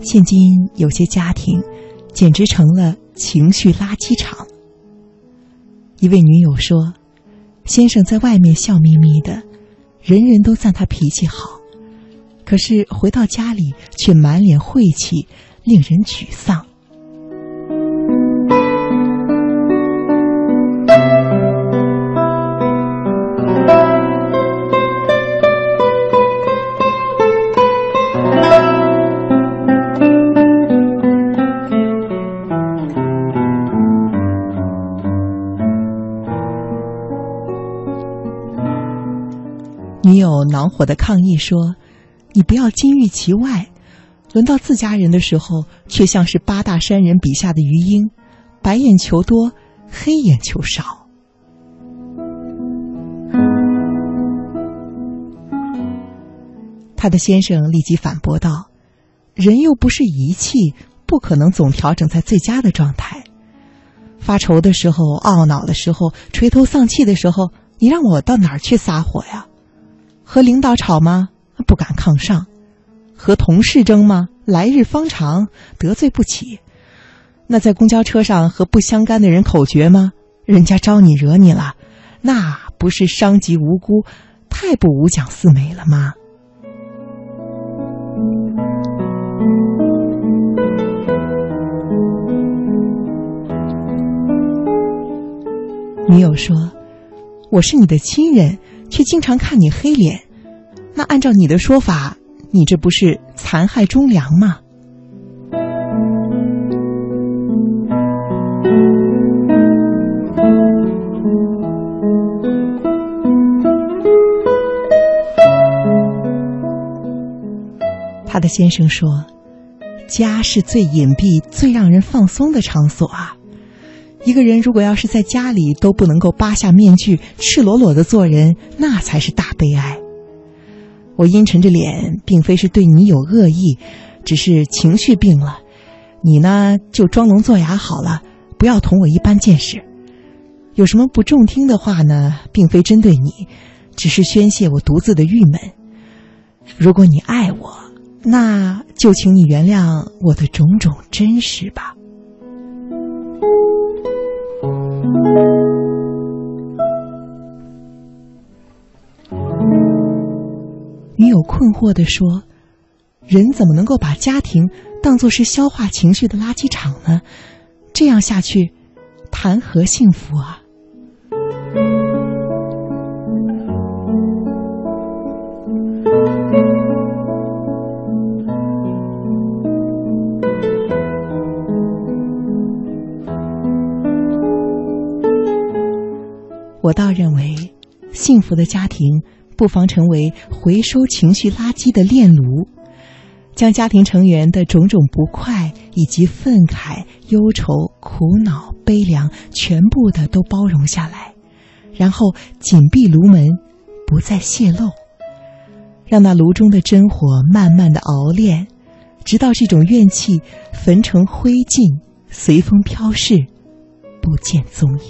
现今有些家庭，简直成了情绪垃圾场。一位女友说：“先生在外面笑眯眯的，人人都赞他脾气好，可是回到家里却满脸晦气，令人沮丧。”女友恼火的抗议说：“你不要金玉其外，轮到自家人的时候，却像是八大山人笔下的余英，白眼球多，黑眼球少。”他的先生立即反驳道：“人又不是仪器，不可能总调整在最佳的状态。发愁的时候、懊恼的时候、垂头丧气的时候，你让我到哪儿去撒火呀？”和领导吵吗？不敢抗上；和同事争吗？来日方长，得罪不起。那在公交车上和不相干的人口诀吗？人家招你惹你了，那不是伤及无辜，太不五讲四美了吗？女友说：“我是你的亲人。”却经常看你黑脸，那按照你的说法，你这不是残害忠良吗？他的先生说：“家是最隐蔽、最让人放松的场所啊。”一个人如果要是在家里都不能够扒下面具，赤裸裸的做人，那才是大悲哀。我阴沉着脸，并非是对你有恶意，只是情绪病了。你呢，就装聋作哑好了，不要同我一般见识。有什么不中听的话呢？并非针对你，只是宣泄我独自的郁闷。如果你爱我，那就请你原谅我的种种真实吧。女友困惑的说：“人怎么能够把家庭当作是消化情绪的垃圾场呢？这样下去，谈何幸福啊？”福的家庭不妨成为回收情绪垃圾的炼炉，将家庭成员的种种不快以及愤慨、忧愁、苦恼、悲凉全部的都包容下来，然后紧闭炉门，不再泄露，让那炉中的真火慢慢的熬炼，直到这种怨气焚成灰烬，随风飘逝，不见踪影。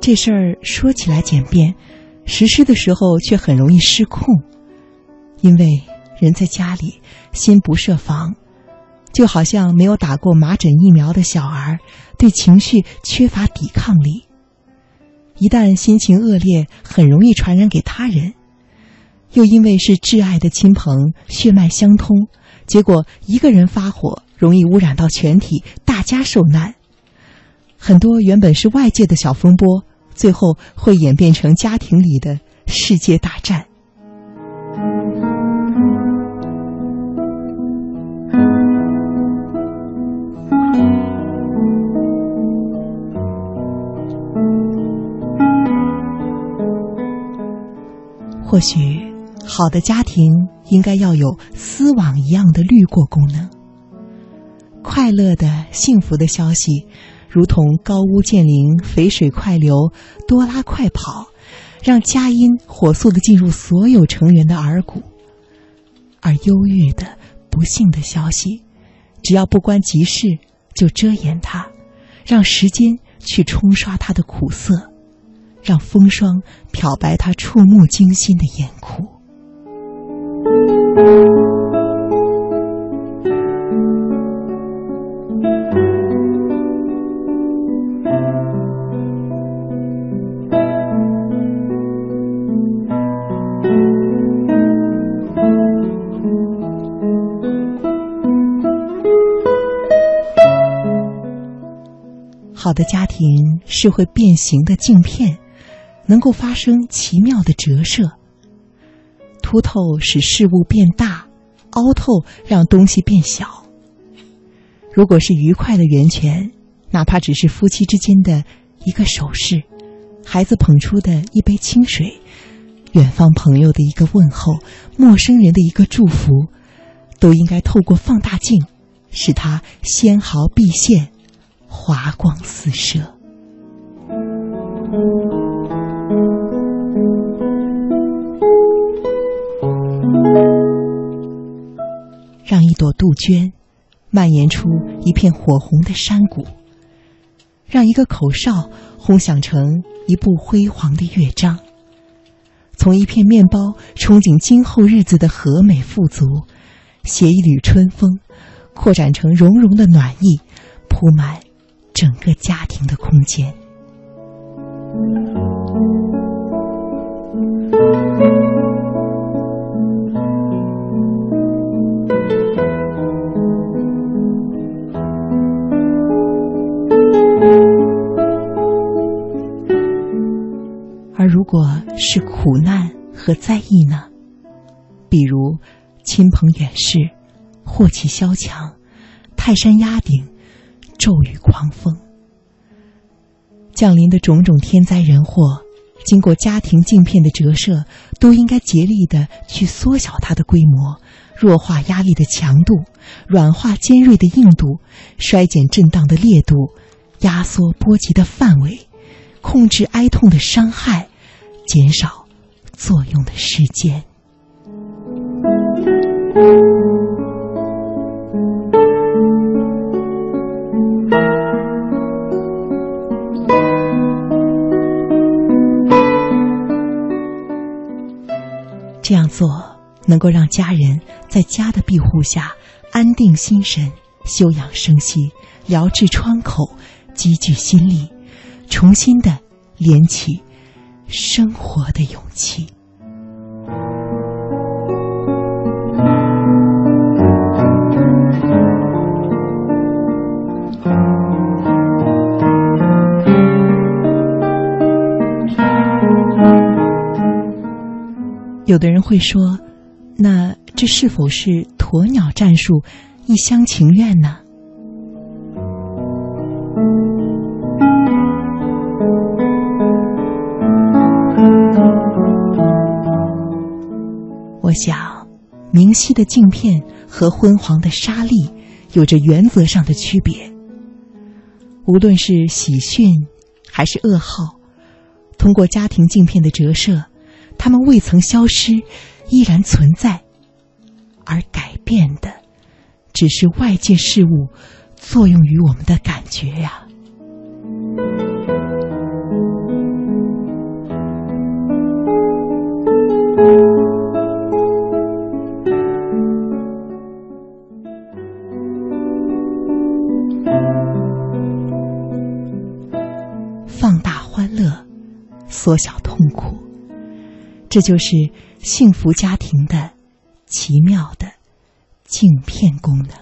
这事儿说起来简便，实施的时候却很容易失控，因为人在家里心不设防，就好像没有打过麻疹疫苗的小儿，对情绪缺乏抵抗力。一旦心情恶劣，很容易传染给他人，又因为是挚爱的亲朋，血脉相通，结果一个人发火，容易污染到全体，大家受难。很多原本是外界的小风波，最后会演变成家庭里的世界大战。或许，好的家庭应该要有丝网一样的滤过功能。快乐的、幸福的消息，如同高屋建瓴、肥水快流、多拉快跑，让佳音火速的进入所有成员的耳骨；而忧郁的、不幸的消息，只要不关急事，就遮掩它，让时间去冲刷它的苦涩，让风霜漂白他触目惊心的眼哭。好的家庭是会变形的镜片，能够发生奇妙的折射。凸透使事物变大，凹透让东西变小。如果是愉快的源泉，哪怕只是夫妻之间的一个手势，孩子捧出的一杯清水，远方朋友的一个问候，陌生人的一个祝福，都应该透过放大镜，使它纤毫毕现。华光四射，杜鹃蔓延出一片火红的山谷，让一个口哨轰响成一部辉煌的乐章。从一片面包憧憬今后日子的和美富足，携一缕春风，扩展成融融的暖意，铺满。整个家庭的空间，是苦难和灾异呢？比如亲朋远逝、祸气萧墙、泰山压顶。骤雨狂风降临的种种天灾人祸，经过家庭镜片的折射，都应该竭力的去缩小它的规模，弱化压力的强度，软化尖锐的硬度，衰减震荡的烈度，压缩波及的范围，控制哀痛的伤害，减少作用的时间。这样做能够让家人在家的庇护下安定心神、休养生息、疗治窗口、积聚心力，重新的连起生活的勇气。有的人会说：“那这是否是鸵鸟战术，一厢情愿呢？”我想，明晰的镜片和昏黄的沙粒有着原则上的区别。无论是喜讯还是噩耗，通过家庭镜片的折射。他们未曾消失，依然存在，而改变的，只是外界事物作用于我们的感觉呀。缩小痛苦。这就是幸福家庭的奇妙的镜片功能。